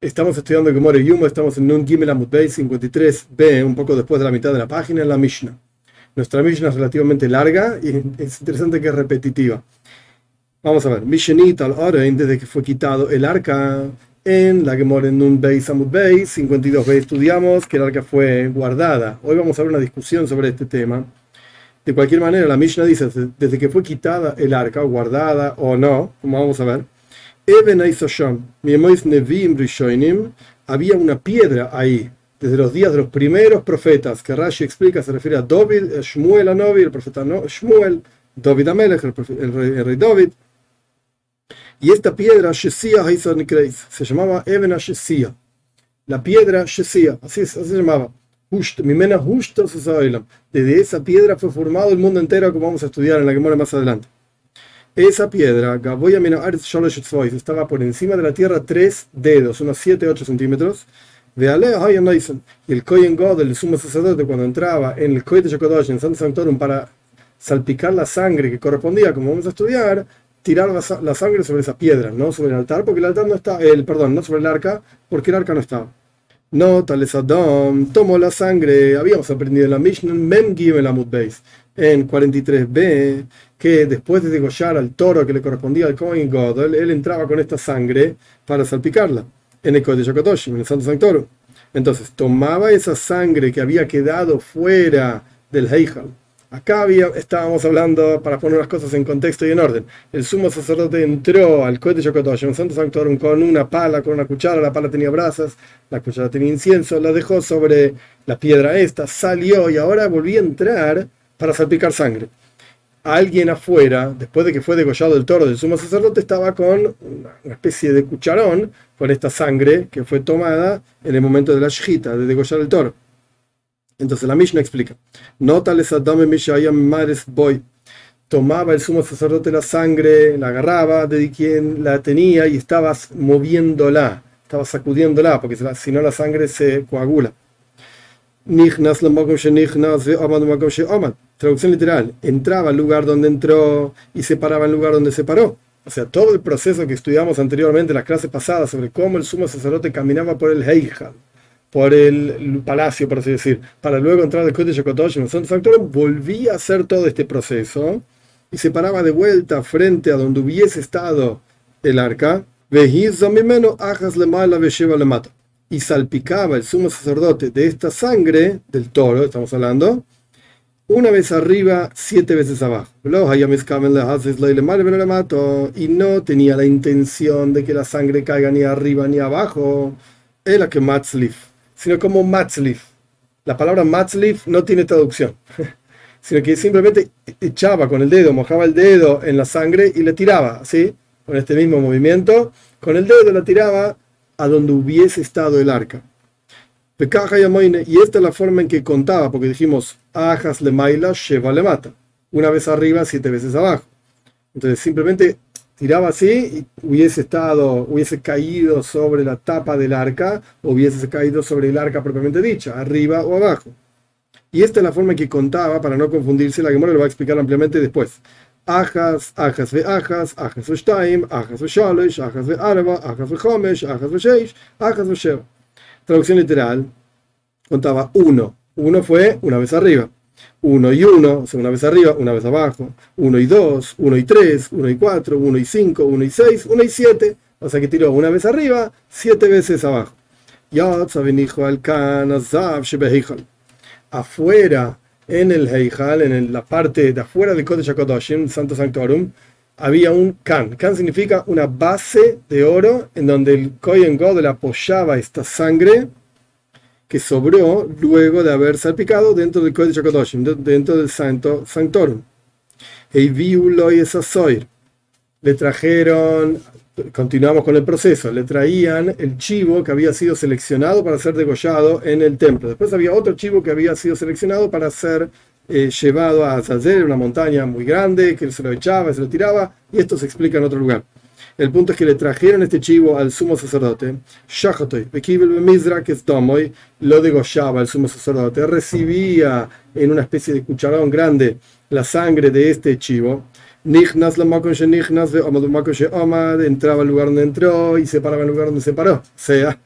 Estamos estudiando Gemore Yuma, estamos en Nun Gimel Amud 53b, un poco después de la mitad de la página, en la Mishnah. Nuestra Mishnah es relativamente larga y es interesante que es repetitiva. Vamos a ver, Mishnit al Orein, desde que fue quitado el arca en la Gemore Nun Beis Amud Beis 52b, estudiamos que el arca fue guardada. Hoy vamos a ver una discusión sobre este tema. De cualquier manera, la Mishnah dice, desde que fue quitada el arca, guardada o no, como vamos a ver, había una piedra ahí, desde los días de los primeros profetas, que Rashi explica, se refiere a David, Shmuel Anovi, el profeta Shmuel, David Amelech, el, rey, David. Y esta piedra, Shesia se llamaba Eben Shesia. La piedra Shesia, así, así se llamaba. Desde esa piedra fue formado el mundo entero, como vamos a estudiar en la muere más adelante. Esa piedra, estaba por encima de la tierra tres dedos, unos 7-8 centímetros. Y el Kohen God, el sumo sacerdote, cuando entraba en el Kohen de Yokodosh, en Santo Sanctorum, para salpicar la sangre que correspondía, como vamos a estudiar, tirar la, sangre sobre esa piedra, no sobre el altar, porque el altar no está, el, perdón, no sobre el arca, porque el arca no estaba. No, tal es Adón, tomó la sangre, habíamos aprendido en la Mishnah, Mem Gimel Amud Beis, en 43b, que después de degollar al toro que le correspondía al Kohen God, él, entraba con esta sangre para salpicarla en el de en el Santo Sanctorum. Entonces tomaba esa sangre que había quedado fuera del Heijal. Acá estábamos hablando, para poner las cosas en contexto y en orden, el sumo sacerdote entró al Yokotoshi, en el Santo Sanctorum, con una pala, con una cuchara, la pala tenía brasas, la cuchara tenía incienso, la dejó sobre la piedra esta, salió y ahora volvió a entrar para salpicar sangre alguien afuera, después de que fue degollado el toro del sumo sacerdote, estaba con una especie de cucharón con esta sangre que fue tomada en el momento de la shita, de degollar el toro. Entonces la Mishnah explica, Notales Adame Mares Boy. Tomaba el sumo sacerdote la sangre, la agarraba de quien la tenía y estaba moviéndola, estaba sacudiéndola, porque si no la sangre se coagula. Traducción literal, entraba al lugar donde entró y se paraba el lugar donde se paró. O sea, todo el proceso que estudiamos anteriormente en las clases pasadas sobre cómo el sumo sacerdote caminaba por el Heijal, por el palacio, por así decir, para luego entrar al Kodesh Yokotosh en el Santo Sanctorum, volvía a hacer todo este proceso y se paraba de vuelta frente a donde hubiese estado el arca. Y salpicaba el sumo sacerdote de esta sangre del toro, estamos hablando, una vez arriba, siete veces abajo. Y no tenía la intención de que la sangre caiga ni arriba ni abajo. Era que matzlif, sino como matzlif. La palabra matzlif no tiene traducción, sino que simplemente echaba con el dedo, mojaba el dedo en la sangre y le tiraba, ¿sí? Con este mismo movimiento, con el dedo la tiraba a donde hubiese estado el arca. Y esta es la forma en que contaba, porque dijimos, ajas le maila, sheva le mata. Una vez arriba, siete veces abajo. Entonces simplemente tiraba así y hubiese estado, hubiese caído sobre la tapa del arca, o hubiese caído sobre el arca propiamente dicha, arriba o abajo. Y esta es la forma que contaba, para no confundirse, la Gemora lo va a explicar ampliamente después. Ajas, ajas ve ajas, ajas ve shtaim, ajas ve shalosh, ajas ve arba, ajas ve chomesh, ajas ve sheish, ajas ve. Traducción literal, contaba uno. Uno fue una vez arriba. Uno y uno, o sea, una vez arriba, una vez abajo. Uno y dos, uno y tres, uno y cuatro, uno y cinco, uno y seis, uno y siete. O sea que tiró una vez arriba, siete veces abajo. Afuera, en el Heijal, en la parte de afuera del Kodesh Santo Sanctorum, había un can. Can significa una base de oro en donde el Kohen God le apoyaba esta sangre que sobró luego de haber salpicado dentro del Kodesh HaKadoshim, dentro del Santo Sanctorum. Le trajeron, continuamos con el proceso, le traían el chivo que había sido seleccionado para ser degollado en el templo. Después había otro chivo que había sido seleccionado para ser eh, llevado a Zazer, una montaña muy grande, que se lo echaba, se lo tiraba, y esto se explica en otro lugar. El punto es que le trajeron este chivo al sumo sacerdote. Lo degollaba el sumo sacerdote. Recibía en una especie de cucharón grande la sangre de este chivo. Entraba al lugar donde entró y se paraba en lugar donde se paró. O sea,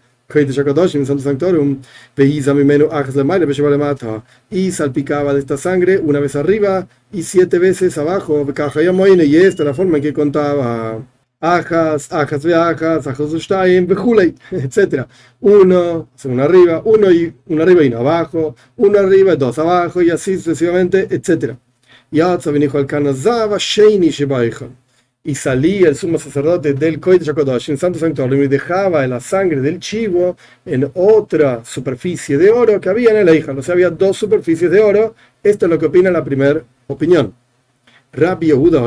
y salpicaba de esta sangre una vez arriba y siete veces abajo. Y esta es la forma en que contaba. Ajas, ajas de ajas, ajas de etc. Uno, uno arriba, uno y uno arriba y uno abajo, uno arriba, dos abajo, y así sucesivamente, etc. Y salía el sumo sacerdote del Kodesh en Santo Sanctorio y dejaba la sangre del chivo en otra superficie de oro que había en el hija. O sea, había dos superficies de oro. Esto es lo que opina la primera opinión. Rabbi Yehuda,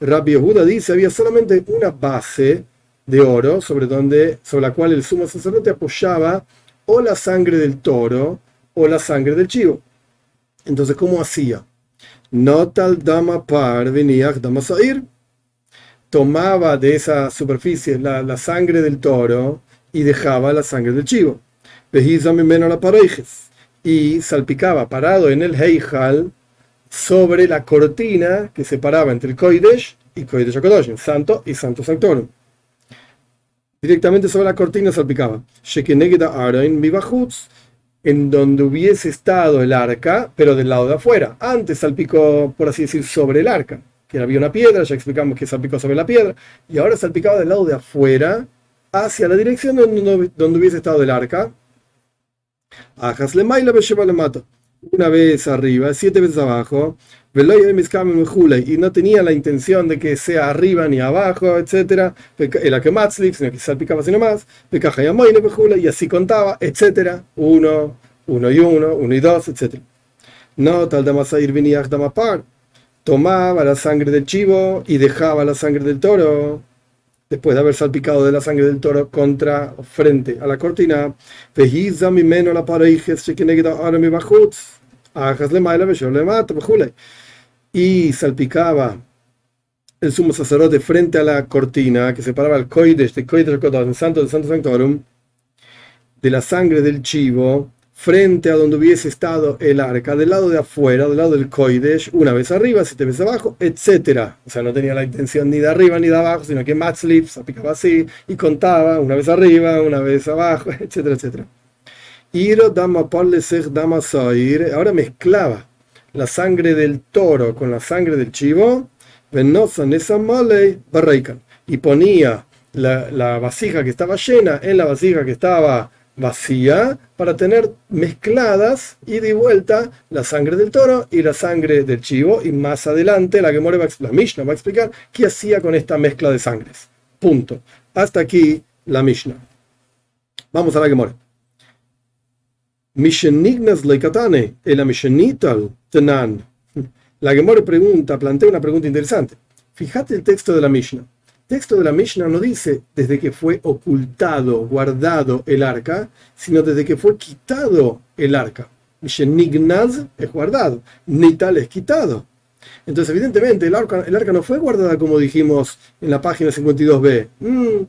Rabbi Yehuda dice había solamente una base de oro sobre, donde, sobre la cual el sumo sacerdote apoyaba o la sangre del toro o la sangre del chivo. Entonces, ¿cómo hacía? Notal dama par venía dama sair. Tomaba de esa superficie la, sangre del toro y dejaba la sangre del chivo. Y salpicaba parado en el Heijal sobre la cortina que separaba entre el Koidesh y Koidesh HaKadoshim, Santo y Santo Sanctorum. Directamente sobre la cortina salpicaba en donde hubiese estado el arca, pero del lado de afuera. Antes salpicó, por así decir, sobre el arca, que había una piedra, ya explicamos que salpicó sobre la piedra, y ahora salpicaba del lado de afuera, hacia la dirección donde, hubiese estado el arca. Ajasle maila le mato. Una vez arriba, siete veces abajo, y no tenía la intención de que sea arriba ni abajo, etc. Era que matzlif, sino que salpicaba sino más, y así contaba, etc. Uno, uno y uno, uno y dos, etc. No, tal ir venía par. Tomaba la sangre del chivo y dejaba la sangre del toro después de haber salpicado de la sangre del toro contra frente a la cortina, y salpicaba el sumo sacerdote frente a la cortina que separaba el Koidesh de Koidesh el Santo del Santo Sanctorum, de la sangre del chivo, frente a donde hubiese estado el arca, del lado de afuera, del lado del Koidesh, una vez arriba, siete veces abajo, etc. O sea, no tenía la intención ni de arriba ni de abajo, sino que Matzlip salpicaba así y contaba una vez arriba, una vez abajo, etcétera, etcétera. Ahora mezclaba la sangre del toro con la sangre del chivo, y ponía la, la, vasija que estaba llena en la vasija que estaba vacía para tener mezcladas y de vuelta la sangre del toro y la sangre del chivo y más adelante la que va la Mishnah va a explicar qué hacía con esta mezcla de sangres. Punto. Hasta aquí la Mishnah. Vamos a la que more. Mishenignas leikatane, el Mishenital tenan. La Gemore pregunta, plantea una pregunta interesante. Fíjate el texto de la Mishnah. Texto de la Mishnah no dice desde que fue ocultado, guardado el arca, sino desde que fue quitado el arca. Mishenignaz es guardado, Nital es quitado. Entonces, evidentemente, el arca, el arca no fue guardada como dijimos en la página 52b. Mm,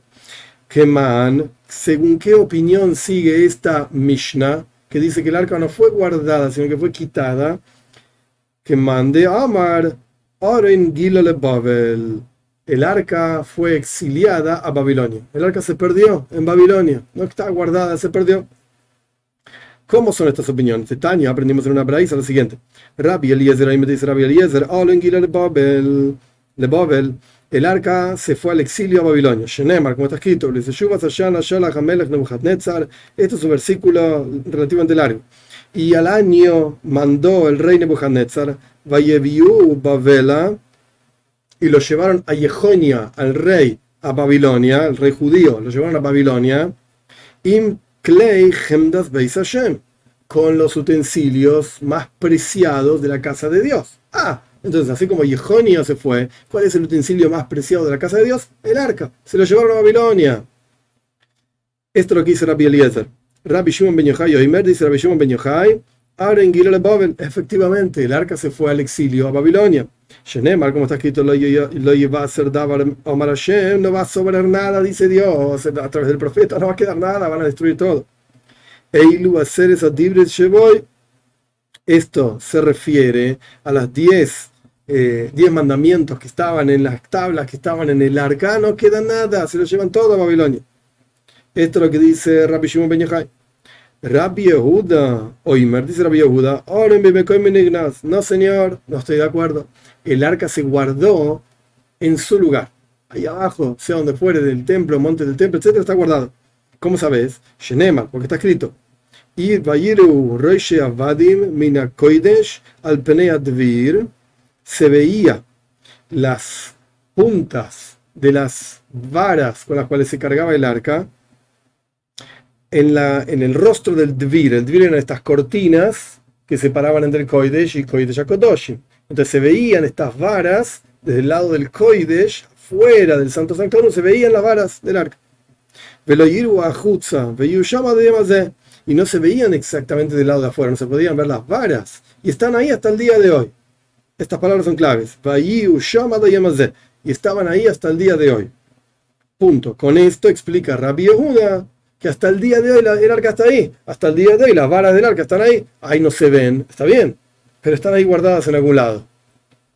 que man, según qué opinión sigue esta Mishnah, que dice que el arca no fue guardada, sino que fue quitada, que mande Amar, Oren Gilale Babel. El arca fue exiliada a Babilonia. El arca se perdió en Babilonia. No está guardada, se perdió. ¿Cómo son estas opiniones? Tania aprendimos en una braisa lo siguiente. Rabbi Eliezer, ahí me dice Rabbi Eliezer, Gilale Babel. Le Babel el arca se fue al exilio a Babilonia. Shenemar, como está escrito, esto es un versículo relativamente largo. Y al año mandó el rey Nebuchadnezzar, Vayeviu Babela, y lo llevaron a Yehonia, al rey, a Babilonia, el rey judío, lo llevaron a Babilonia, im klei beis Hashem, con los utensilios más preciados de la casa de Dios. Ah, entonces, así como Yehonia se fue, ¿cuál es el utensilio más preciado de la casa de Dios? El arca. Se lo llevaron a Babilonia. Esto es lo que dice Rabbi Eliezer. Rabbi Shimon Ben Yochai, Oimer dice Rabbi Shimon Ben Yochai, Efectivamente, el arca se fue al exilio a Babilonia. Shenemar, como está escrito, lo iba a ser Davar Omar Hashem, no va a sobrar nada, dice Dios, a través del profeta, no va a quedar nada, van a destruir todo. Eilu hacer esa Esto se refiere a las 10 eh, diez mandamientos que estaban en las tablas, que estaban en el arca, no queda nada, se lo llevan todo a Babilonia. Esto es lo que dice Rabbi Shimon Ben Yochai. Rabbi Yehuda, Oimer, dice Rabbi Yehuda, no señor, no estoy de acuerdo. El arca se guardó en su lugar. Ahí abajo, sea donde fuere, del templo, monte del templo, etc., está guardado. ¿Cómo sabes? Shenema, porque está escrito. Y Vayiru Avadim Mina Koidesh al se veía las puntas de las varas con las cuales se cargaba el arca en, la, en el rostro del Dvir. El Dvir eran estas cortinas que separaban entre el Koidesh y Koidesh Akodoshim. Entonces se veían estas varas desde el lado del Koidesh, fuera del Santo Sanctorum, se veían las varas del arca. Y no se veían exactamente del lado de afuera, no se podían ver las varas. Y están ahí hasta el día de hoy. Estas palabras son claves. Y estaban ahí hasta el día de hoy. Punto. Con esto explica Rabbi Yehuda que hasta el día de hoy el arca está ahí. Hasta el día de hoy las varas del arca están ahí. Ahí no se ven. Está bien. Pero están ahí guardadas en algún lado.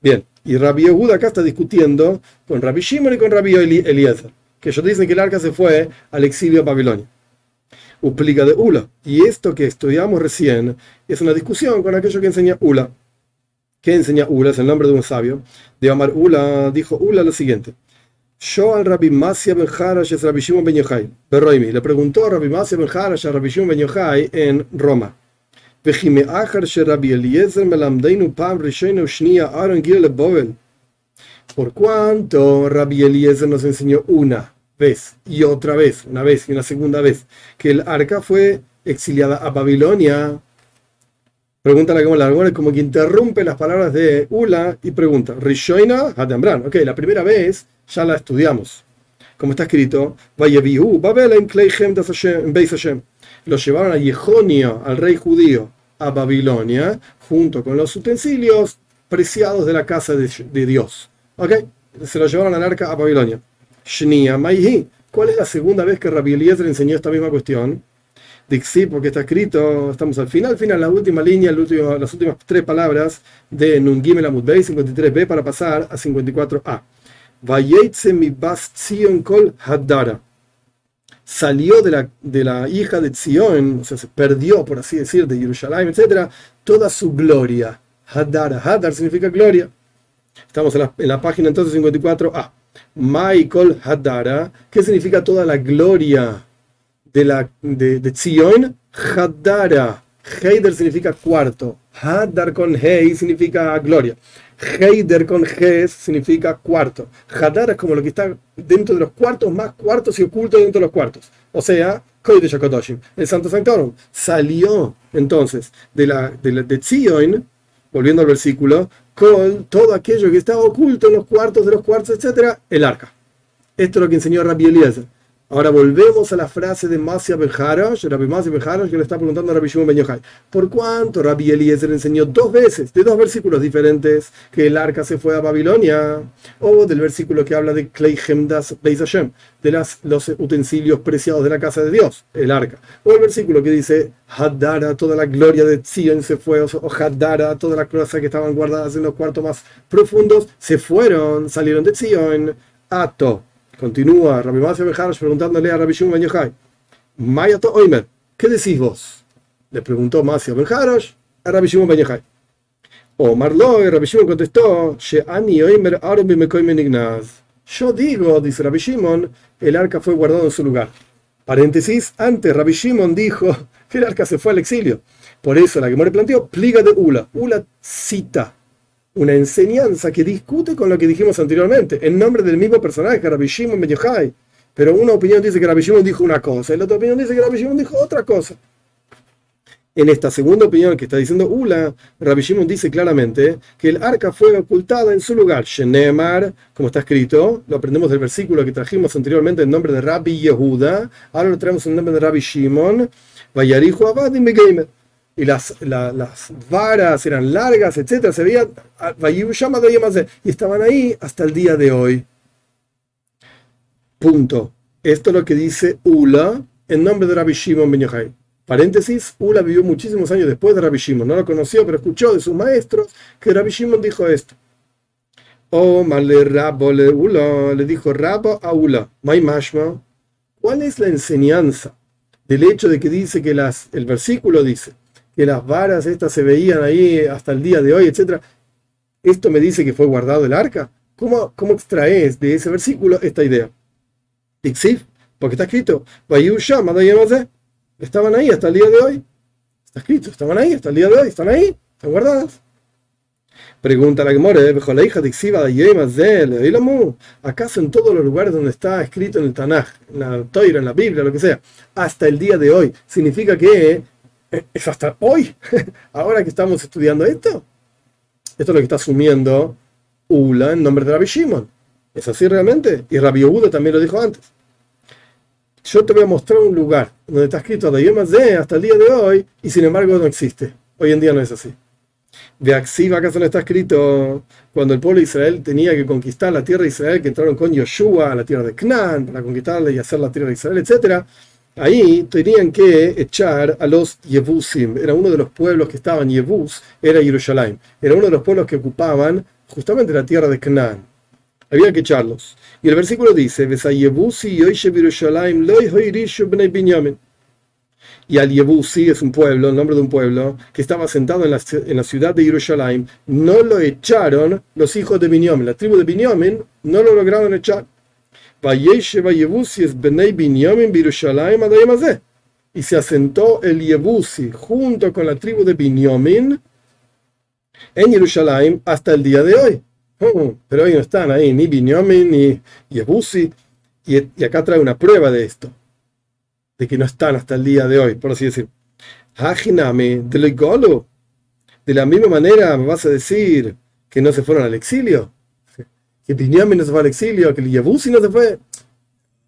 Bien. Y Rabbi Yehuda acá está discutiendo con Rabbi Shimon y con Rabbi Eliezer. Que ellos dicen que el arca se fue al exilio a Babilonia. Uplica de Ula. Y esto que estudiamos recién es una discusión con aquello que enseña Ula. ¿Qué enseña Ula? Es el nombre de un sabio. De Amar Ula, dijo Ula lo siguiente. Yo al Rabbi Masya ben Harash es Rabbi Shimon ben Yochai. Le preguntó a Rabbi Masya ben Harash a Rabbi Shimon ben Yochai en Roma. Por cuanto Rabbi Eliezer nos enseñó una vez y otra vez, una vez y una segunda vez, que el arca fue exiliada a Babilonia Pregunta la Gemara, como que interrumpe las palabras de Ula y pregunta, Rishoina Hadambran. Ok, la primera vez ya la estudiamos. Como está escrito, Lo llevaron a Yehonia, al rey judío, a Babilonia, junto con los utensilios preciados de la casa de, Dios. Ok, se lo llevaron al arca a Babilonia. Shnia Maihi. ¿Cuál es la segunda vez que Rabbi Eliezer enseñó esta misma cuestión? Dixi, porque está escrito, estamos al final, final, la última línea, las últimas tres palabras de Nun Gimel 53b para pasar a 54a. mi kol haddara. Salió de la, de la hija de Zion, o sea, se perdió, por así decir, de Jerusalén, etc., toda su gloria. Haddara, Haddar significa gloria. Estamos en la, en la página entonces 54a. Michael Haddara, ¿qué significa toda la gloria? de, la, de, de Zion, Hadara. Heider significa cuarto. Hadar con Hei significa gloria. Heider con Ges significa cuarto. Hadar es como lo que está dentro de los cuartos, más cuartos y oculto dentro de los cuartos. O sea, el Santo Sanctorum. Salió entonces de, la, de, la, de Zion, volviendo al versículo, con todo aquello que estaba oculto en los cuartos de los cuartos, etc., el arca. Esto es lo que enseñó Rabbi Eliezer. Ahora volvemos a la frase de Masya Benjarash, Rabbi Benjarash, que le está preguntando a Rabbi Shimon Ben Yochai. ¿Por cuánto Rabbi Eliezer enseñó dos veces, de dos versículos diferentes, que el arca se fue a Babilonia? O del versículo que habla de Kleichem das Beis Hashem, de las, los utensilios preciados de la casa de Dios, el arca. O el versículo que dice, Haddara, toda la gloria de Zion se fue, o Haddara, todas las cosas que estaban guardadas en los cuartos más profundos, se fueron, salieron de Zion. Ato Continúa Rabbi Masya Bejarosh preguntándole a Rabbi Shimon Yochai, Mayato Oimer, ¿qué decís vos? Le preguntó Masya Bejarosh a Rabbi Shimon Yochai. O Marlo, y Rabbi Shimon contestó, She'ani Oimer Arobi Mekoimen Ignaz. Yo digo, dice Rabbi Shimon, el arca fue guardado en su lugar. Paréntesis, antes Rabbi Shimon dijo que el arca se fue al exilio. Por eso la que me planteó, pliga de Ula. Ula cita una enseñanza que discute con lo que dijimos anteriormente, en nombre del mismo personaje, Rabbi Shimon Ben Yochai. Pero una opinión dice que Rabbi Shimon dijo una cosa, y la otra opinión dice que Rabbi Shimon dijo otra cosa. En esta segunda opinión que está diciendo Ula, Rabbi Shimon dice claramente que el arca fue ocultada en su lugar, Shenemar, como está escrito, lo aprendemos del versículo que trajimos anteriormente en nombre de Rabbi Yehuda, ahora lo traemos en nombre de Rabbi Shimon, Vayarihu Abadim Begamer y las, las varas eran largas, etcétera, se veía y estaban ahí hasta el día de hoy. Punto. Esto es lo que dice Ula en nombre de Rabbi Shimon Ben Yochai. Paréntesis, Ula vivió muchísimos años después de Rabbi Shimon, no lo conoció, pero escuchó de sus maestros que Rabbi Shimon dijo esto. Oh, le Rabo le Ula, le dijo Rabo a Ula, May Mashma, ¿Cuál es la enseñanza del hecho de que dice que las, el versículo dice que las varas estas se veían ahí hasta el día de hoy, etcétera? Esto me dice que fue guardado el arca. ¿Cómo, cómo extraes de ese versículo esta idea? porque está escrito, estaban ahí hasta el día de hoy. Está escrito, estaban ahí hasta el día de hoy, están ahí, están guardadas. Pregunta la hija de ¿acaso en todos los lugares donde está escrito en el Tanaj, en la Toira, en la Biblia, lo que sea, hasta el día de hoy, significa que eh, es hasta hoy, ahora que estamos estudiando esto? Esto es lo que está asumiendo Ula en nombre de Rabbi Shimon. ¿Es así realmente? Y Rabbi Yehuda también lo dijo antes. Yo te voy a mostrar un lugar donde está escrito de hasta el día de hoy y sin embargo no existe. Hoy en día no es así. De Axiva, acaso no está escrito cuando el pueblo de Israel tenía que conquistar la tierra de Israel, que entraron con Yoshua a la tierra de Canaán para conquistarla y hacer la tierra de Israel, etc. Ahí tenían que echar a los Yebusim. Era uno de los pueblos que estaban Yebus, era Jerusalén. Era uno de los pueblos que ocupaban justamente la tierra de Canaán. Había que echarlos. Y el versículo dice, y al Yebusi es un pueblo, el nombre de un pueblo, que estaba sentado en la, ciudad de Jerusalén, no lo echaron los hijos de Binyamin. La tribu de Binyamin no lo lograron echar. Y se asentó el Yebusi junto con la tribu de Binyamin en Jerusalén hasta el día de hoy. Oh, pero hoy no están ahí ni Binyamin ni Yebusi. Y, acá trae una prueba de esto, de que no están hasta el día de hoy, por así decir. de De la misma manera me vas a decir que no se fueron al exilio, que Binyamin no se fue al exilio, que Yebusi no se fue.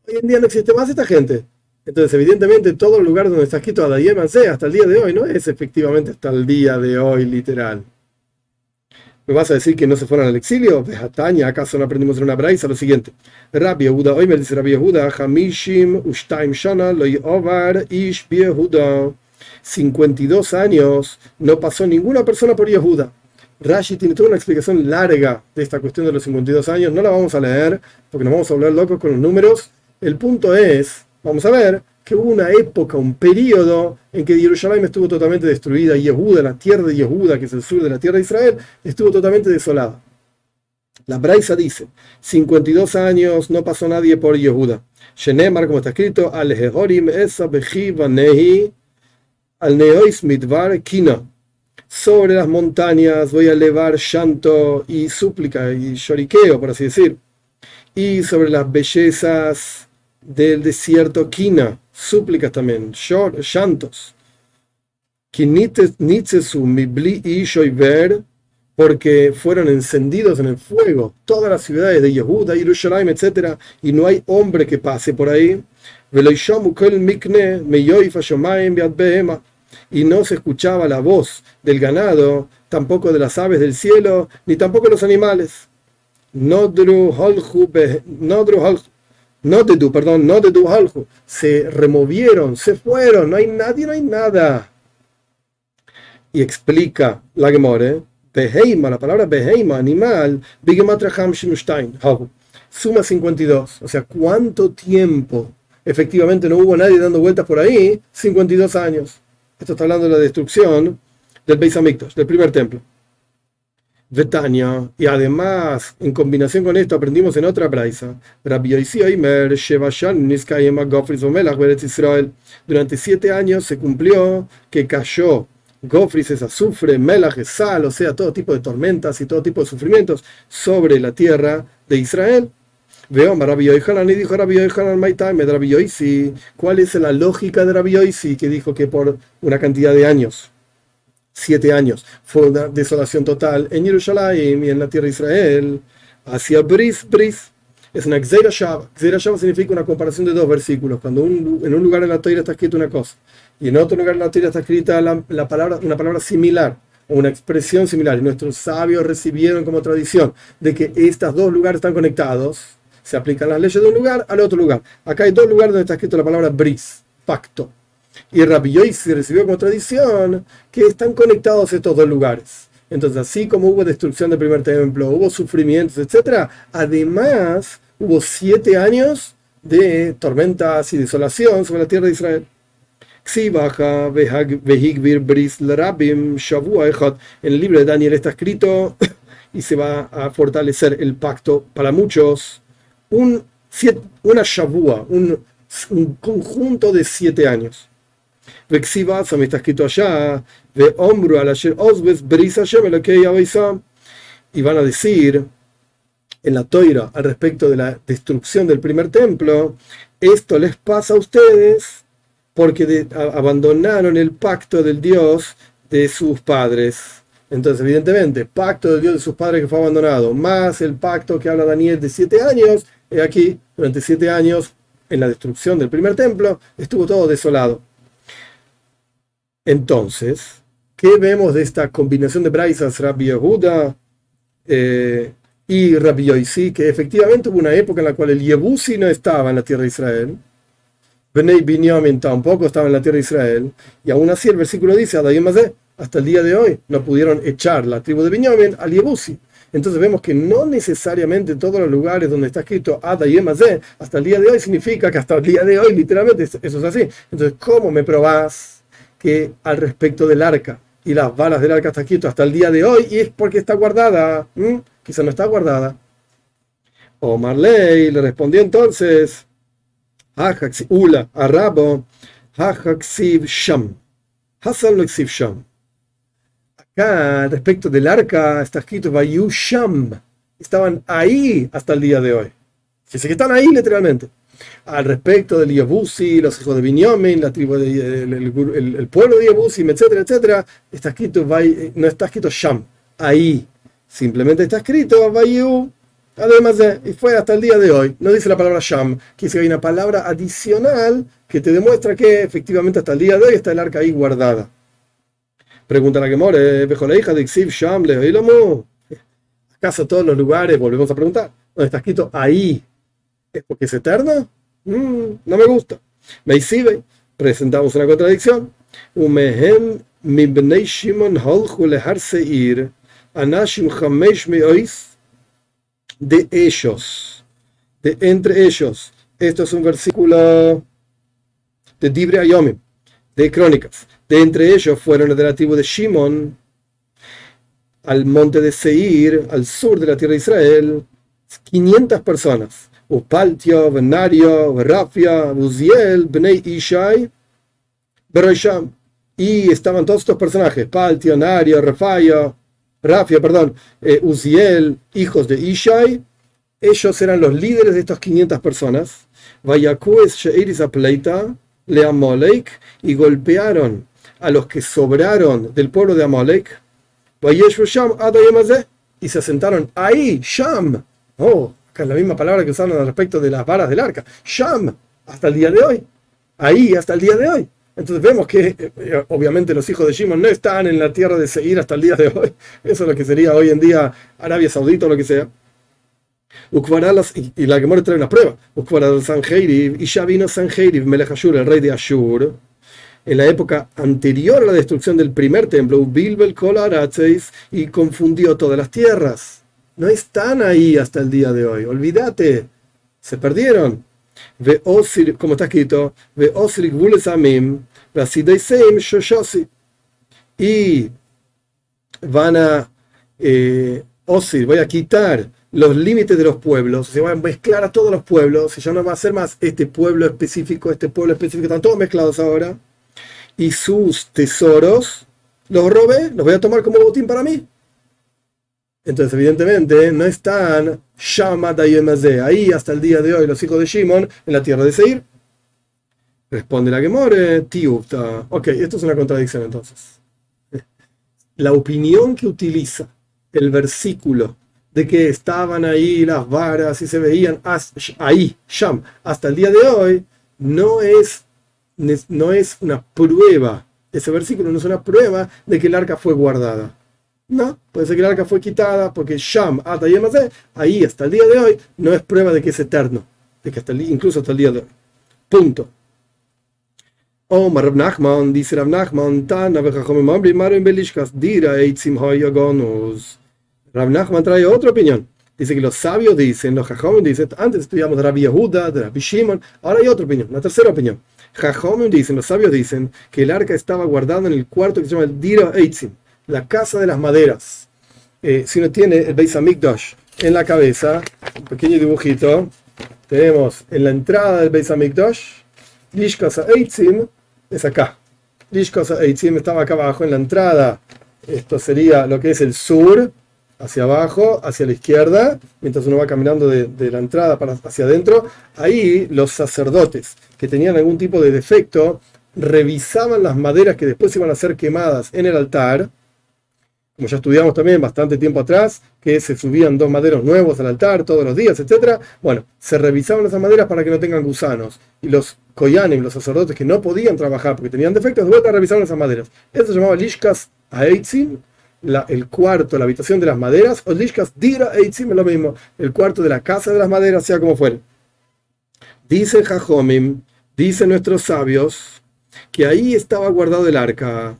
Hoy en día no existe más esta gente. Entonces, evidentemente, todo el lugar donde está escrito Adayem hasta el día de hoy no es efectivamente hasta el día de hoy, literal. ¿Me vas a decir que no se fueron al exilio? Vejataña, ¿acaso no aprendimos en una braisa lo siguiente? Rabbi Yehuda, hoy me dice Rabbi Yehuda, Hamishim Ushtaim Shana Loy Ovar Ish Yehuda. 52 años no pasó ninguna persona por Yehuda. Rashi tiene toda una explicación larga de esta cuestión de los 52 años. No la vamos a leer porque nos vamos a hablar locos con los números. El punto es, vamos a ver, que hubo una época, un periodo en que Jerusalén estuvo totalmente destruida, Yehuda, la tierra de Yehuda, que es el sur de la tierra de Israel, estuvo totalmente desolada. La Braisa dice, 52 años no pasó nadie por Yehuda. Shenemar, como está escrito, al esa nehi, al neois mitvar kina. Sobre las montañas voy a elevar llanto y súplica y lloriqueo, por así decir. Y sobre las bellezas del desierto Kina, súplicas también, llantos. Porque fueron encendidos en el fuego todas las ciudades de Yehuda, Jerusalén, etc. Y no hay hombre que pase por ahí. Y no se escuchaba la voz del ganado, tampoco de las aves del cielo, ni tampoco de los animales. Nodru no de tu, perdón, no de tu algo, se removieron, se fueron, no hay nadie, no hay nada. Y explica la Gemore, Beheima, la palabra Beheima, animal, suma 52, o sea, ¿cuánto tiempo efectivamente no hubo nadie dando vueltas por ahí? 52 años. Esto está hablando de la destrucción del Beis Hamikdash, del primer templo. Betania, y además, en combinación con esto, aprendimos en otra braisa, durante siete años se cumplió que cayó Gofris es azufre, Melach es sal, o sea, todo tipo de tormentas y todo tipo de sufrimientos sobre la tierra de Israel. Veo Rabbi Yohanan y dijo Rabbi Yohanan Maitame Rabbi ¿Cuál es la lógica de Rabbi que dijo que por una cantidad de años siete años. Fue una desolación total en Jerusalén y en la tierra de Israel. Hacia Bris, Bris. Es una Gzeira Shava. significa una comparación de dos versículos. Cuando en un lugar en la Torah está escrito una cosa y en otro lugar en la Torah está escrita la, palabra, una palabra similar una expresión similar. Y nuestros sabios recibieron como tradición de que estos dos lugares están conectados. Se aplican las leyes de un lugar al otro lugar. Acá hay dos lugares donde está escrito la palabra bris, pacto. Y Rabbi Yoisi recibió como tradición que están conectados estos dos lugares. Entonces, así como hubo destrucción del primer templo, hubo sufrimientos, etc., además hubo siete años de tormentas y desolación sobre la tierra de Israel. En el libro de Daniel está escrito y se va a fortalecer el pacto para muchos. Un, una Shavua, un, un conjunto de siete años. Vexiva, me está escrito allá, de hombro al Osbes, Brisa y van a decir en la toira al respecto de la destrucción del primer templo, esto les pasa a ustedes porque abandonaron el pacto del Dios de sus padres. Entonces, evidentemente, pacto del Dios de sus padres que fue abandonado, más el pacto que habla Daniel de siete años, y aquí, durante siete años, en la destrucción del primer templo, estuvo todo desolado. Entonces, ¿qué vemos de esta combinación de Braisas, Rabbi Yehuda eh, y Rabbi Yoisi? Que efectivamente hubo una época en la cual el Yebusi no estaba en la tierra de Israel. Benei Binyamin tampoco estaba en la tierra de Israel. Y aún así el versículo dice, hasta el día de hoy no pudieron echar la tribu de Binyamin al Yebusi. Entonces vemos que no necesariamente en todos los lugares donde está escrito Ada y hasta el día de hoy significa que hasta el día de hoy literalmente eso es así. Entonces, ¿cómo me probás que al respecto del arca y las balas del arca está escrito hasta el día de hoy y es porque está guardada? Quizá no está guardada. O Marley le respondió entonces, Ula, Arabo, Sham. Sham respecto del arca, está escrito Sham. Estaban ahí hasta el día de hoy. Dice que están ahí literalmente. Al respecto del Yabusi, los hijos de Binyamin, la tribu de, el, pueblo de Yabusi, etcétera, etcétera, está escrito, no está escrito Sham, ahí. Simplemente está escrito Vayu, además de, y fue hasta el día de hoy. No dice la palabra Sham, que hay una palabra adicional que te demuestra que efectivamente hasta el día de hoy está el arca ahí guardada. Pregunta la more, la hija de Xiv Sham le ¿Acaso todos los lugares, volvemos a preguntar, donde está escrito ahí, es porque es eterno? Mm, no me gusta. Me presentamos una contradicción. Umehem Shimon chamesh meois, de ellos, de entre ellos. Esto es un versículo de Dibre Ayomim, de Crónicas. De entre ellos fueron los de la tribu de Shimon al monte de Seir, al sur de la tierra de Israel, 500 personas. Upaltio, Benario, Rafia, Uziel, Bnei Ishai, Beroisham. Y estaban todos estos personajes, Paltio, Nario, Rafia, Rafia, perdón, eh, Uziel, hijos de Ishai. Ellos eran los líderes de estas 500 personas. Vayakues Sheiris Apleita, Leamolek, y golpearon a los que sobraron del pueblo de Amalek, y se asentaron ahí, Sham. Oh, acá es la misma palabra que usaron al respecto de las varas del arca. Sham, hasta el día de hoy. Ahí, hasta el día de hoy. Entonces vemos que eh, obviamente los hijos de Shimon no están en la tierra de Seir hasta el día de hoy. Eso es lo que sería hoy en día Arabia Saudita o lo que sea. Y, la que muere trae una prueba. Y ya vino Sanjeiriv, Melech el rey de Ashur en la época anterior a la destrucción del primer templo, Bilbel y confundió todas las tierras. No están ahí hasta el día de hoy. Olvídate. Se perdieron. Ve como está escrito, ve y van a eh, Osir, voy a quitar los límites de los pueblos, se van a mezclar a todos los pueblos, y ya no va a ser más este pueblo específico, este pueblo específico, están todos mezclados ahora y sus tesoros los robé, los voy a tomar como botín para mí. Entonces, evidentemente, no están Shama ahí hasta el día de hoy los hijos de Shimon en la tierra de Seir. Responde la que more, Tiufta. Ok, esto es una contradicción entonces. La opinión que utiliza el versículo de que estaban ahí las varas y se veían ahí, Sham, hasta el día de hoy, no es no es una prueba, ese versículo no es una prueba de que el arca fue guardada. No, puede ser que el arca fue quitada porque Sham, y ahí hasta el día de hoy, no es prueba de que es eterno, de que hasta incluso hasta el día de hoy. Punto. Oh, Rav Nachman, dice Rav Nachman, Rav Nachman trae otra opinión. Dice que los sabios dicen, los Jajomim dicen, antes estudiamos de Rabbi Yehuda, de Rabbi Shimon, ahora hay otra opinión, una tercera opinión. Jajomim dicen, los sabios dicen que el arca estaba guardada en el cuarto que se llama el Dira Eitzim, la casa de las maderas. Eh, si uno tiene el Beis Hamikdash en la cabeza, un pequeño dibujito, tenemos en la entrada del Beis Hamikdash, Lishkas Eitzim es acá. Lishkas Eitzim estaba acá abajo en la entrada. Esto sería lo que es el sur, hacia abajo, hacia la izquierda, mientras uno va caminando de, la entrada para hacia adentro, ahí los sacerdotes que tenían algún tipo de defecto revisaban las maderas que después iban a ser quemadas en el altar, como ya estudiamos también bastante tiempo atrás, que se subían dos maderos nuevos al altar todos los días, etc. Bueno, se revisaban esas maderas para que no tengan gusanos. Y los koyanim, los sacerdotes que no podían trabajar porque tenían defectos, de vuelta revisaban esas maderas. Eso se llamaba lishkas aitzim, el cuarto, la habitación de las maderas, o Lishkas Dira Eitzim lo mismo, el cuarto de la casa de las maderas, sea como fuere. Dice Jajomim, dicen nuestros sabios, que ahí estaba guardado el arca.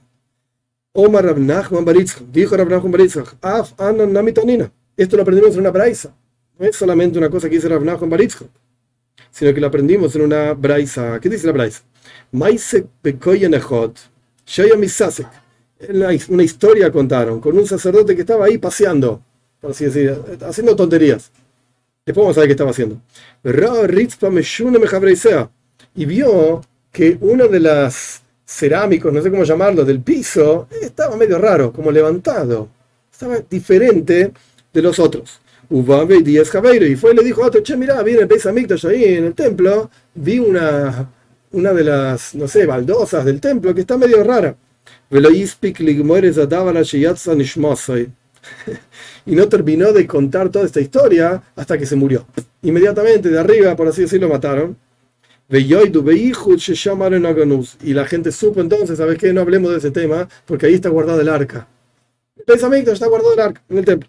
Omar Rabnachman Baritzach, dijo Rabnachman Baritzach, Af Anan Namitanina. Esto lo aprendimos en una braisa. No es solamente una cosa que dice Rabnachman Baritzach, sino que lo aprendimos en una braisa. ¿Qué dice la braisa? Maisek Shaya Misasek una historia contaron con un sacerdote que estaba ahí paseando, por así decir, haciendo tonterías. Después vamos a ver qué estaba haciendo. Y vio que uno de las cerámicos, no sé cómo llamarlo, del piso, estaba medio raro, como levantado. Estaba diferente de los otros. Y fue y le dijo otro, che, mira, viene el Beis ahí en el templo, vi una, una de las, no sé, baldosas del templo que está medio rara. y no terminó de contar toda esta historia hasta que se murió. Inmediatamente de arriba, por así decirlo, mataron. Y la gente supo entonces, ¿sabes qué? No hablemos de ese tema, porque ahí está guardado el arca. El pensamiento está guardado el arca en el templo.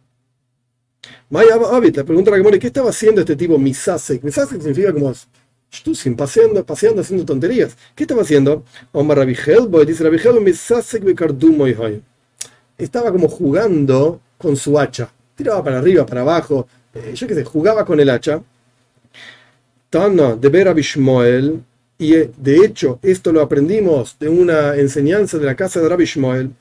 Maya Abit le pregunta a la ¿qué estaba haciendo este tipo Misasek? Misasek significa como Shtusim, paseando, paseando, haciendo tonterías. ¿Qué estaba haciendo? Omar dice Estaba como jugando con su hacha. Tiraba para arriba, para abajo. Eh, yo qué sé, jugaba con el hacha. Tana de Ver y eh, de hecho, esto lo aprendimos de una enseñanza de la casa de Rabbi Shmuel.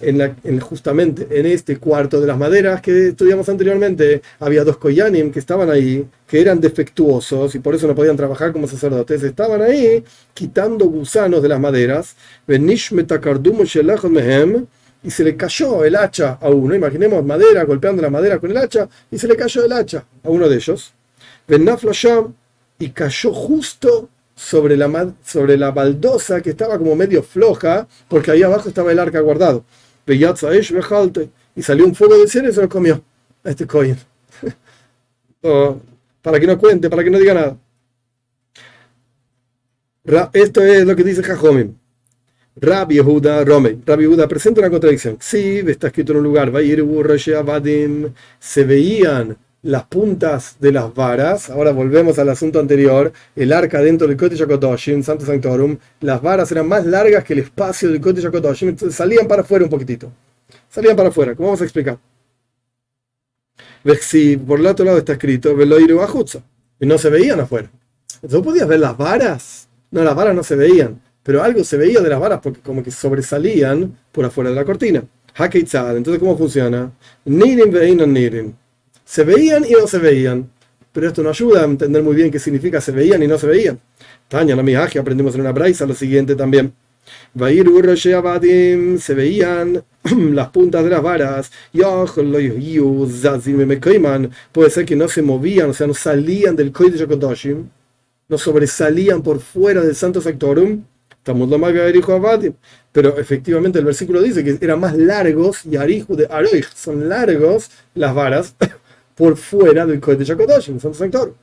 En, la, en justamente en este cuarto de las maderas que estudiamos anteriormente, había dos koyanim que estaban ahí, que eran defectuosos y por eso no podían trabajar como sacerdotes. Estaban ahí quitando gusanos de las maderas. Y se le cayó el hacha a uno. Imaginemos madera golpeando la madera con el hacha y se le cayó el hacha a uno de ellos y cayó justo sobre la, sobre la baldosa que estaba como medio floja, porque ahí abajo estaba el arca guardado. Y salió un fuego del cielo y se lo comió a este coin. para que no cuente, para que no diga nada. Esto es lo que dice Jajomim. Rabbi Yehuda Rome. Rabbi Yehuda presenta una contradicción. Sí, está escrito en un lugar. Se veían las puntas de las varas, ahora volvemos al asunto anterior, el arca dentro del Kodesh HaKodoshim, Santo Sanctorum, las varas eran más largas que el espacio del HaKodoshim, entonces salían para afuera un poquitito. Salían para afuera, ¿cómo vamos a explicar? Si por el otro lado está escrito, y no se veían afuera. Entonces, podías ver las varas? No, las varas no se veían, pero algo se veía de las varas porque como que sobresalían por afuera de la cortina. Entonces, ¿cómo funciona? Nirim nirim se veían y no se veían. Pero esto no ayuda a entender muy bien qué significa se veían y no se veían. Taña, la miaje, aprendimos en una braisa lo siguiente también. Se veían las puntas de las varas. Puede ser que no se movían, o sea, no salían del Kodesh Kodoshim, no sobresalían por fuera del Santo Sectorum. Pero efectivamente el versículo dice que eran más largos, y de Aroich son largos las varas por fuera del Kodesh HaKadosh, en el Santo Sector.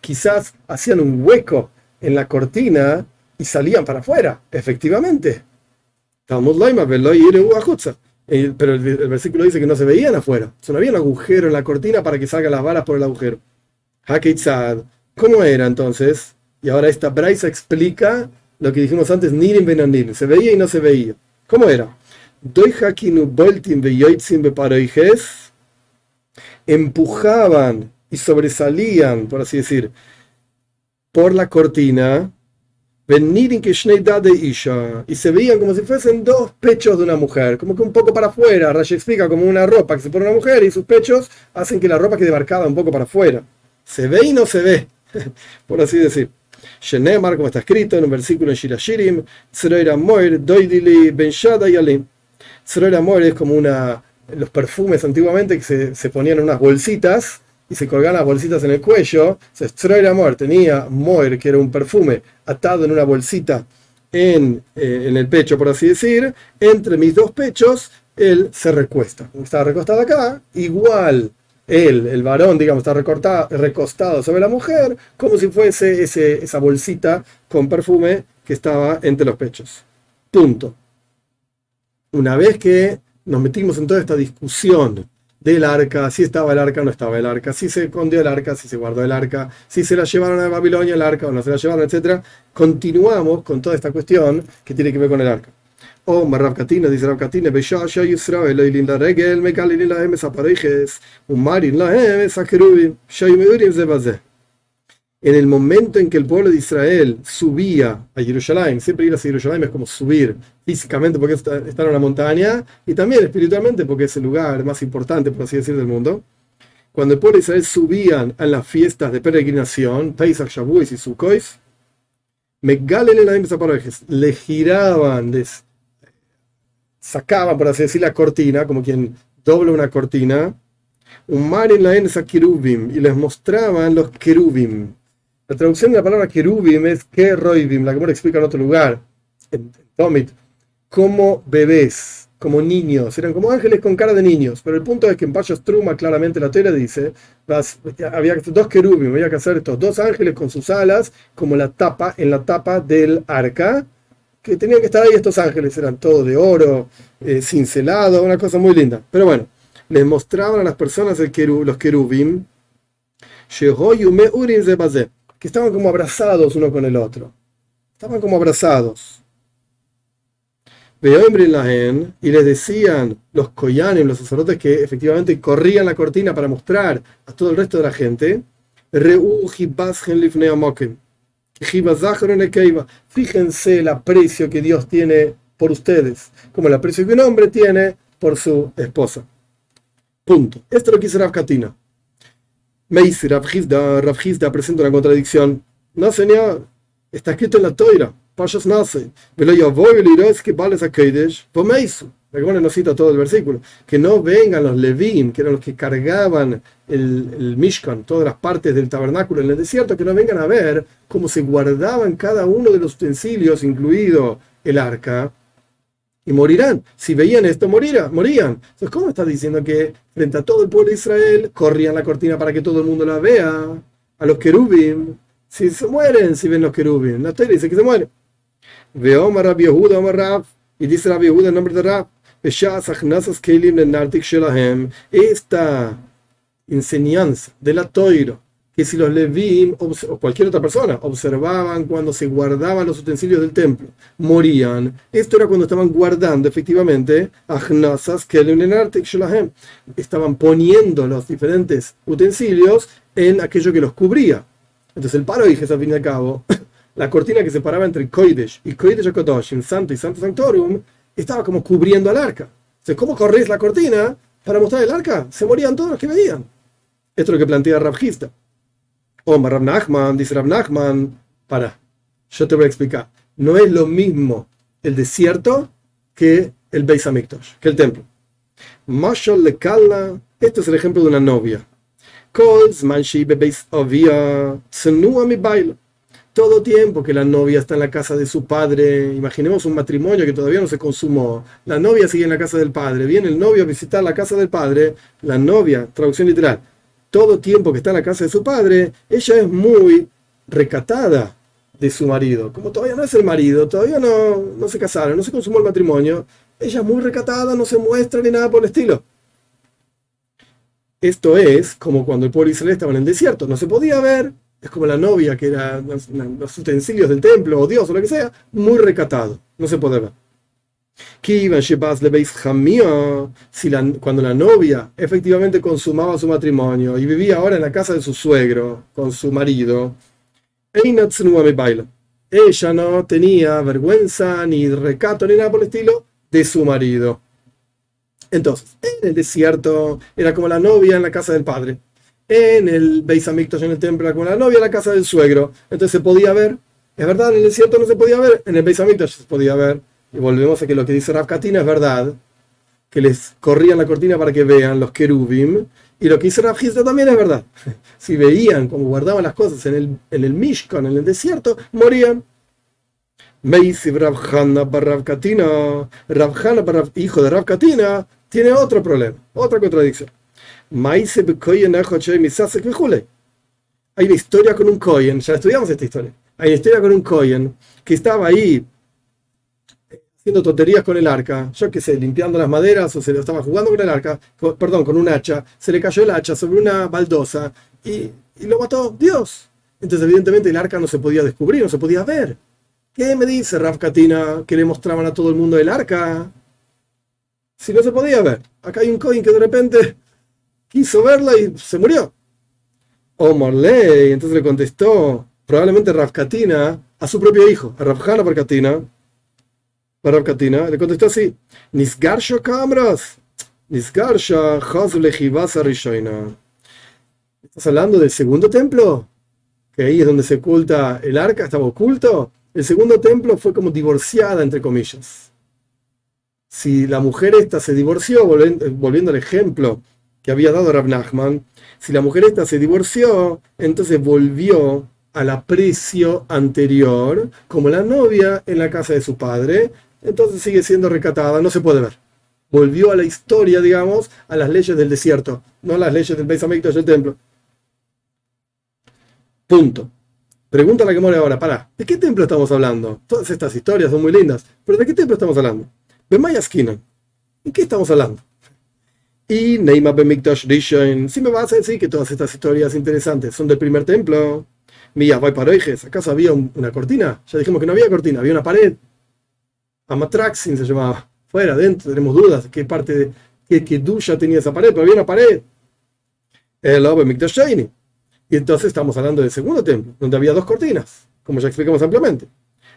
Quizás hacían un hueco en la cortina y salían para afuera, efectivamente. Pero el, versículo dice que no se veían afuera. no había un agujero en la cortina para que salgan las varas por el agujero. ¿Cómo era entonces? Y ahora esta Braisa explica lo que dijimos antes, Nirim Ben Se veía y no se veía. ¿Cómo era? Empujaban y sobresalían, por así decir, por la cortina, y se veían como si fuesen dos pechos de una mujer, como que un poco para afuera. Rashi explica como una ropa que se pone una mujer y sus pechos hacen que la ropa quede marcada un poco para afuera. Se ve y no se ve, por así decir. Shenemar, como está escrito en un versículo en Shirashirim, Moir, Doidili, Benshada y Alim. Moir es como una, los perfumes antiguamente que se, se ponían en unas bolsitas y se colgaban las bolsitas en el cuello. Stroir Amor tenía Moir, que era un perfume, atado en una bolsita en, eh, en, el pecho, por así decir. Entre mis dos pechos, él se recuesta. Estaba recostado acá, igual él, el varón, digamos, está recostado sobre la mujer, como si fuese ese, esa bolsita con perfume que estaba entre los pechos. Punto. Una vez que nos metimos en toda esta discusión del arca, si estaba el arca o no estaba el arca, si se escondió el arca, si se guardó el arca, si se la llevaron a Babilonia el arca o no se la llevaron, etc. Continuamos con toda esta cuestión que tiene que ver con el arca. O Marrab Katina, dice Rab Katina, Beshasha Yisrael, Eilin la regel, Mekalin la emes aparejes, Umarin la emes akerubim, Shayimeurim zebazeh en el momento en que el pueblo de Israel subía a Jerusalén, siempre ir a Jerusalén es como subir físicamente porque está, en una montaña y también espiritualmente porque es el lugar más importante, por así decir, del mundo. Cuando el pueblo de Israel subían a las fiestas de peregrinación, Pesach, Shavuos y Sukkot, le giraban, les sacaban, por así decir, la cortina, como quien dobla una cortina, un mar en la ensa y les mostraban los querubim, la traducción de la palabra querubim es keroivim, la que me explica en otro lugar, en, Tomit, como bebés, como niños, eran como ángeles con cara de niños. Pero el punto es que en Pachos Truma claramente la tela dice, había dos querubim, había que hacer estos dos ángeles con sus alas, como la tapa, en la tapa del arca, que tenían que estar ahí estos ángeles, eran todos de oro, eh, cincelado, una cosa muy linda. Pero bueno, les mostraban a las personas el los querubim, que estaban como abrazados uno con el otro. Estaban como abrazados. Y les decían los koyanim, los sacerdotes que efectivamente corrían la cortina para mostrar a todo el resto de la gente. Fíjense el aprecio que Dios tiene por ustedes, como el aprecio que un hombre tiene por su esposa. Punto. Esto lo quiso Rafkatina. Me dice Rabjizda, Rabjizda presenta una contradicción. No, señor, está escrito en la toira, Pashas nace. Pero yo voy es que vale a Keidesh, eso. Bueno, no cita todo el versículo. Que no vengan los Levim, que eran los que cargaban el, el, Mishkan, todas las partes del tabernáculo en el desierto, que no vengan a ver cómo se guardaban cada uno de los utensilios, incluido el arca, y morirán. Si veían esto, morirán, morían. Entonces, ¿cómo está diciendo que frente a todo el pueblo de Israel corrían la cortina para que todo el mundo la vea? A los querubim. Si se mueren, si ven los querubim. La Torah dice que se mueren. Veo Rab Yehuda, Rab, y dice Rab Yehuda en nombre de Rab. Esta enseñanza de la Toiro que si los Levim o cualquier otra persona observaban cuando se guardaban los utensilios del templo, morían. Esto era cuando estaban guardando efectivamente estaban poniendo los diferentes utensilios en aquello que los cubría. Entonces el paro dije, al fin y al cabo, la cortina que separaba entre Koidesh y Koidesh el Santo y Santo Sanctorum, estaba como cubriendo al arca. Entonces, ¿cómo corres la cortina para mostrar el arca? Se morían todos los que veían. Esto es lo que plantea Rabjista. Omar Rab Nachman, dice Rab Nachman, para, yo te voy a explicar. No es lo mismo el desierto que el Beis Hamikdash, que el templo. Mashal le calna, este es el ejemplo de una novia. Todo tiempo que la novia está en la casa de su padre, imaginemos un matrimonio que todavía no se consumó, la novia sigue en la casa del padre, viene el novio a visitar la casa del padre, la novia, traducción literal, todo tiempo que está en la casa de su padre, ella es muy recatada de su marido. Como todavía no es el marido, todavía no, no se casaron, no se consumó el matrimonio, ella es muy recatada, no se muestra ni nada por el estilo. Esto es como cuando el pueblo israelí estaba en el desierto, no se podía ver, es como la novia que era los, utensilios del templo o Dios o lo que sea, muy recatado, no se puede ver. Si la, cuando la novia efectivamente consumaba su matrimonio y vivía ahora en la casa de su suegro con su marido, ella no tenía vergüenza ni recato ni nada por el estilo de su marido. Entonces, en el desierto era como la novia en la casa del padre. En el Beis Hamikdash, en el templo, era como la novia en la casa del suegro. Entonces se podía ver. Es verdad, en el desierto no se podía ver. En el Beis se podía ver. Y volvemos a que lo que dice Rav Katina es verdad. Que les corrían la cortina para que vean los querubim. Y lo que dice Rav también es verdad. Si veían cómo guardaban las cosas en el, en el Mishkan, en el desierto, morían. Meisi Rabhana para Katina, Rabhana para hijo de Rav Katina, tiene otro problema, otra contradicción. Hay una historia con un Koyen, ya estudiamos esta historia. Hay una historia con un Koyen que estaba ahí haciendo tonterías con el arca, yo qué sé, limpiando las maderas o se lo estaba jugando con el arca, perdón, con un hacha, se le cayó el hacha sobre una baldosa y, y lo mató Dios. Entonces, evidentemente, el arca no se podía descubrir, no se podía ver. ¿Qué me dice Raf Katina que le mostraban a todo el mundo el arca? Si no se podía ver. Acá hay un coin que de repente quiso verla y se murió. O Morley, entonces le contestó, probablemente Raf Katina, a su propio hijo, a Rafjana Barkatina, Katina, le contestó así: Nisgarsha Kamras, Nisgarsha Rishoina. ¿Estás hablando del segundo templo? Que ahí es donde se oculta el arca, estaba oculto. El segundo templo fue como divorciada, entre comillas. Si la mujer esta se divorció, volviendo, al ejemplo que había dado Rav Nachman, si la mujer esta se divorció, entonces volvió al aprecio anterior, como la novia en la casa de su padre, entonces sigue siendo recatada, no se puede ver. Volvió a la historia, digamos, a las leyes del desierto, no a las leyes del Beis del templo. Punto. Pregunta la que muere ahora, para, ¿de qué templo estamos hablando? Todas estas historias son muy lindas, pero ¿de qué templo estamos hablando? Bemayaskina. ¿En qué estamos hablando? Y Neymar Bemikdash Rishon, si me vas a decir que todas estas historias interesantes son del primer templo, Mía, voy para ¿acaso había una cortina? Ya dijimos que no había cortina, había una pared. Amatraxin se llamaba. Fuera, adentro, tenemos dudas qué parte de qué, qué duya tenía esa pared, pero había una pared. El Y entonces estamos hablando del segundo templo, donde había dos cortinas, como ya explicamos ampliamente.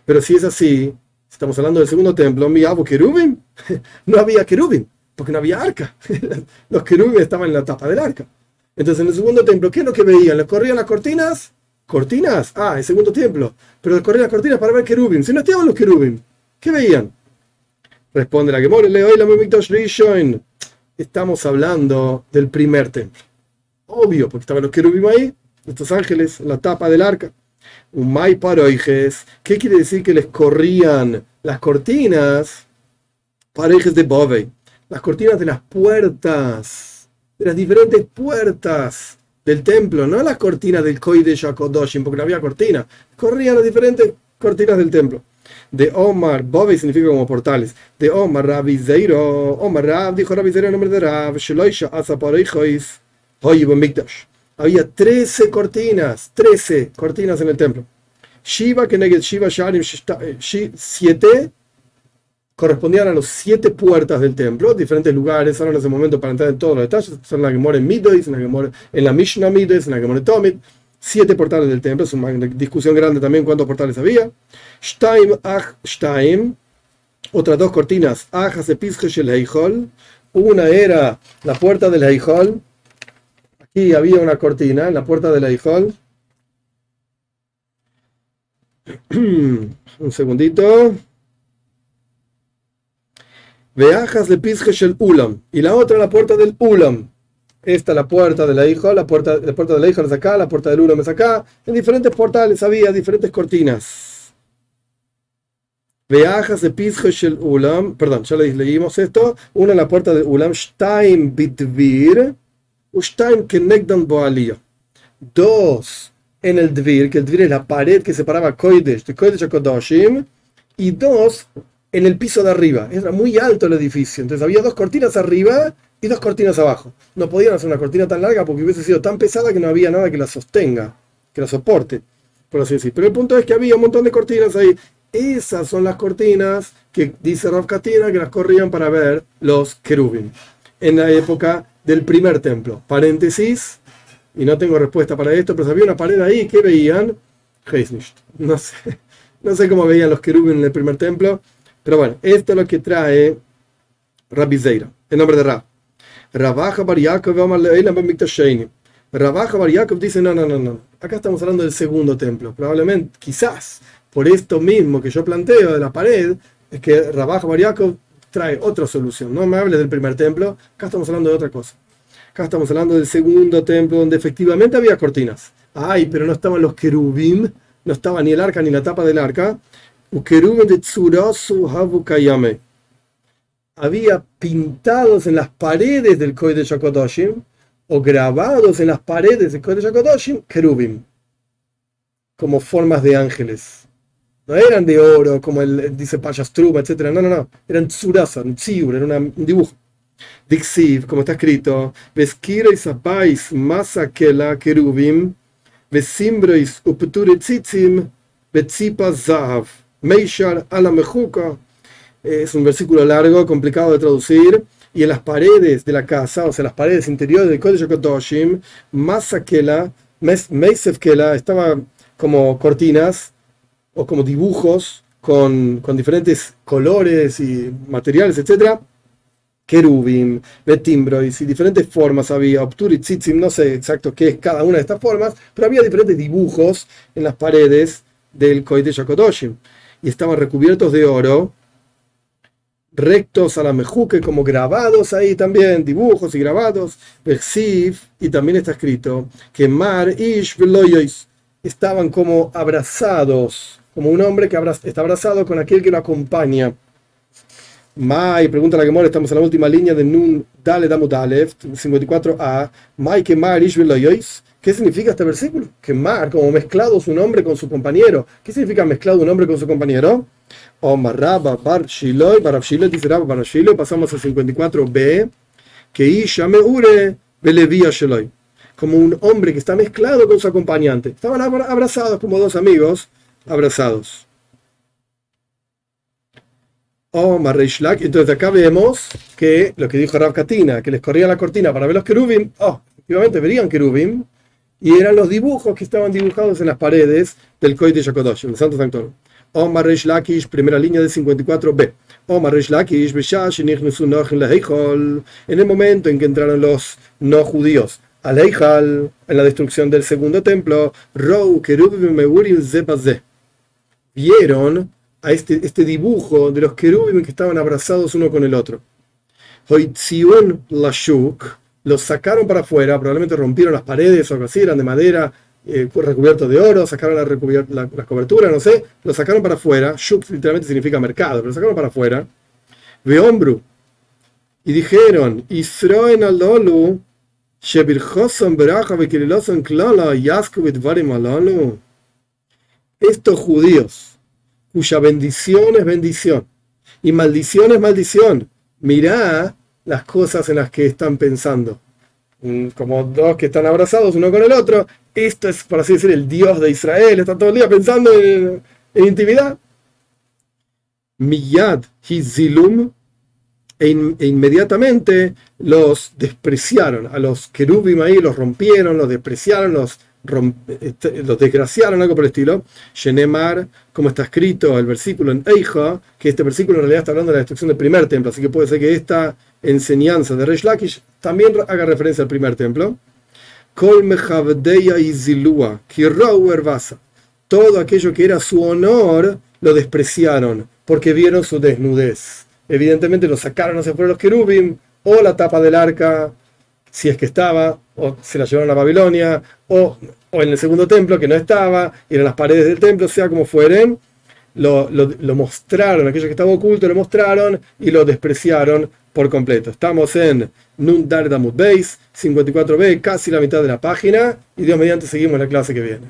Pero si es así, estamos hablando del segundo templo, mi abo querubim, no había querubim, porque no había arca. Los querubim estaban en la tapa del arca. Entonces en el segundo templo, ¿qué es lo que veían? ¿Les corrían las cortinas? ¿Cortinas? Ah, el segundo templo. Pero les corrían las cortinas para ver querubim. Si no estaban los querubim. ¿Qué veían? Responde la Gemore, le la Estamos hablando del primer templo. Obvio, porque estaban los querubim ahí, estos ángeles, la tapa del arca. Un mai paroijes. ¿Qué quiere decir que les corrían las cortinas? Paroijes de Bove. Las cortinas de las puertas. De las diferentes puertas del templo. No las cortinas del Koi de Shakodoshim, porque no había cortina. Corrían las diferentes cortinas del templo de Omar, Bove significa como portales, de Omar Rabbi Zeiro, Omar Rab, dijo Rabbi Zeiro en nombre de Rab, Sheloisha Azaparoijois, Mikdash. Había 13 cortinas, 13 cortinas en el templo. Shiva, que neged Shiva Sharim, 7 correspondían a los siete puertas del templo, diferentes lugares, ahora en ese momento para entrar en todos los detalles, son que mueren en Midois, en la mueren en la Mishnah Midois, en la mueren Tomit, siete portales del templo, es una discusión grande también cuántos portales había. Shtaim Ach Shtaim, otras dos cortinas, Ajas de el Heijol. Una era la puerta del Heijol. Aquí había una cortina en la puerta del Heijol. Un segundito. Veajas de el Ulam. Y la otra la puerta del Ulam. Esta la puerta de la hijo, la puerta, la puerta de la hijo es acá, la puerta del uno es acá. En diferentes portales había diferentes cortinas. Veajas de Pizheshel Ulam, perdón, ya leímos esto. Una la puerta de Ulam, Stein Bitvir, Stein Kenegdan Boalio. Dos en el Dvir, que el Dvir es la pared que separaba Koidesh de Koidesh a Kodoshim. Y dos en el piso de arriba. Era muy alto el edificio. Entonces había dos cortinas arriba y dos cortinas abajo. No podían hacer una cortina tan larga porque hubiese sido tan pesada que no había nada que la sostenga, que la soporte, por así decir. Pero el punto es que había un montón de cortinas ahí Esas son las cortinas que dice Rav Katina que las corrían para ver los querubim en la época del primer templo. Paréntesis, y no tengo respuesta para esto, pero había una pared ahí que veían. No sé, no sé cómo veían los querubim en el primer templo, pero bueno, esto es lo que trae Rabbi Zeira, en nombre de Rab. Rabaja Bar Rabaja Bar dice: No, no, no, no. Acá estamos hablando del segundo templo. Probablemente, quizás, por esto mismo que yo planteo de la pared, es que Rabaja Bar trae otra solución. No me hables del primer templo, acá estamos hablando de otra cosa. Acá estamos hablando del segundo templo donde efectivamente había cortinas. Ay, pero no estaban los querubim, no estaba ni el arca ni la tapa del arca. de Había pintados en las paredes del Koi de Shakodoshim o grabados en las paredes del de Shakodoshim querubim, como formas de ángeles. No eran de oro, como el, dice Payastruma, etc. No, no, no. Eran tsurasa, un tziur, era un dibujo. Dixiv, como está escrito, Veskira y masa kela kerubim, Vesimbrois upture tzitzim, Betzipa zahav, Meishar ala mejuka. Es un versículo largo, complicado de traducir. Y en las paredes de la casa, o sea, las paredes interiores del Kodesh Kodoshim, masa kela, Meisev kela, estaba como cortinas o como dibujos con, con diferentes colores y materiales, etc. Kerubim, betimbrois y diferentes formas había, obturit, tzitzim, no sé exacto qué es cada una de estas formas, pero había diferentes dibujos en las paredes del Koide Yakodoshim y estaban recubiertos de oro, rectos a la mejuque, como grabados ahí también, dibujos y grabados, Bexiv, y también está escrito que Mar Ish Veloyois estaban como abrazados como un hombre que está abrazado con aquel que lo acompaña. Mai, pregunta la Gemora, estamos en la última línea de Nun Dale Damut 54a. Mai que Mar ¿Qué significa este versículo? Que Mar, como mezclado su nombre con su compañero. ¿Qué significa mezclado un hombre con su compañero? Omar Rabba Bar Shiloh, Bar Shiloh, dice Rabba Bar Shiloh, pasamos al 54b, que Isha Meure Belevia Shiloh. Como un hombre que está mezclado con su acompañante. Estaban abrazados como dos amigos abrazados. Oh, Mareishlak. Entonces acá vemos que lo que dijo Rav Katina, que les corría la cortina para ver los querubim. Oh, efectivamente verían querubim. Y eran los dibujos que estaban dibujados en las paredes del de Yakodosh, el Santo Sanctorio. Oh, Mareish Lakish, primera línea de 54b. Oh, Mareish Lakish, en el momento en que entraron los no judíos al Eichal, en la destrucción del segundo templo, Rou, vieron a este, este dibujo de los querubim que estaban abrazados uno con el otro. Hoitzion Lashuk los sacaron para afuera, probablemente rompieron las paredes o algo así, eran de madera, eh, recubiertos de oro, sacaron la, las coberturas, no sé, los sacaron para afuera. Shuk literalmente significa mercado, pero sacaron para afuera. Veombru. Y dijeron, Israel alolu estos judíos, cuya bendición es bendición y maldición es maldición, mirá las cosas en las que están pensando. Como dos que están abrazados uno con el otro, esto es, por así decir, el Dios de Israel, está todo el día pensando en, intimidad. Miyad Hizilum, e, e, inmediatamente los despreciaron, a los querubim ahí los rompieron, los despreciaron, los este, los desgraciaron, algo por el estilo. Shenemar, como está escrito el versículo en Eija, que este versículo en realidad está hablando de la destrucción del primer templo, así que puede ser que esta enseñanza de Reish Lakish también haga referencia al primer templo. Todo aquello que era su honor lo despreciaron porque vieron su desnudez. Evidentemente lo sacaron hacia fuera los querubim o la tapa del arca si es que estaba, o se la llevaron a Babilonia, o, o, en el segundo templo que no estaba, y en las paredes del templo, sea como fueren, lo, lo, mostraron, aquello que estaba oculto lo mostraron y lo despreciaron por completo. Estamos en Nun Damut Beis, 54b, casi la mitad de la página, y Dios mediante seguimos la clase que viene.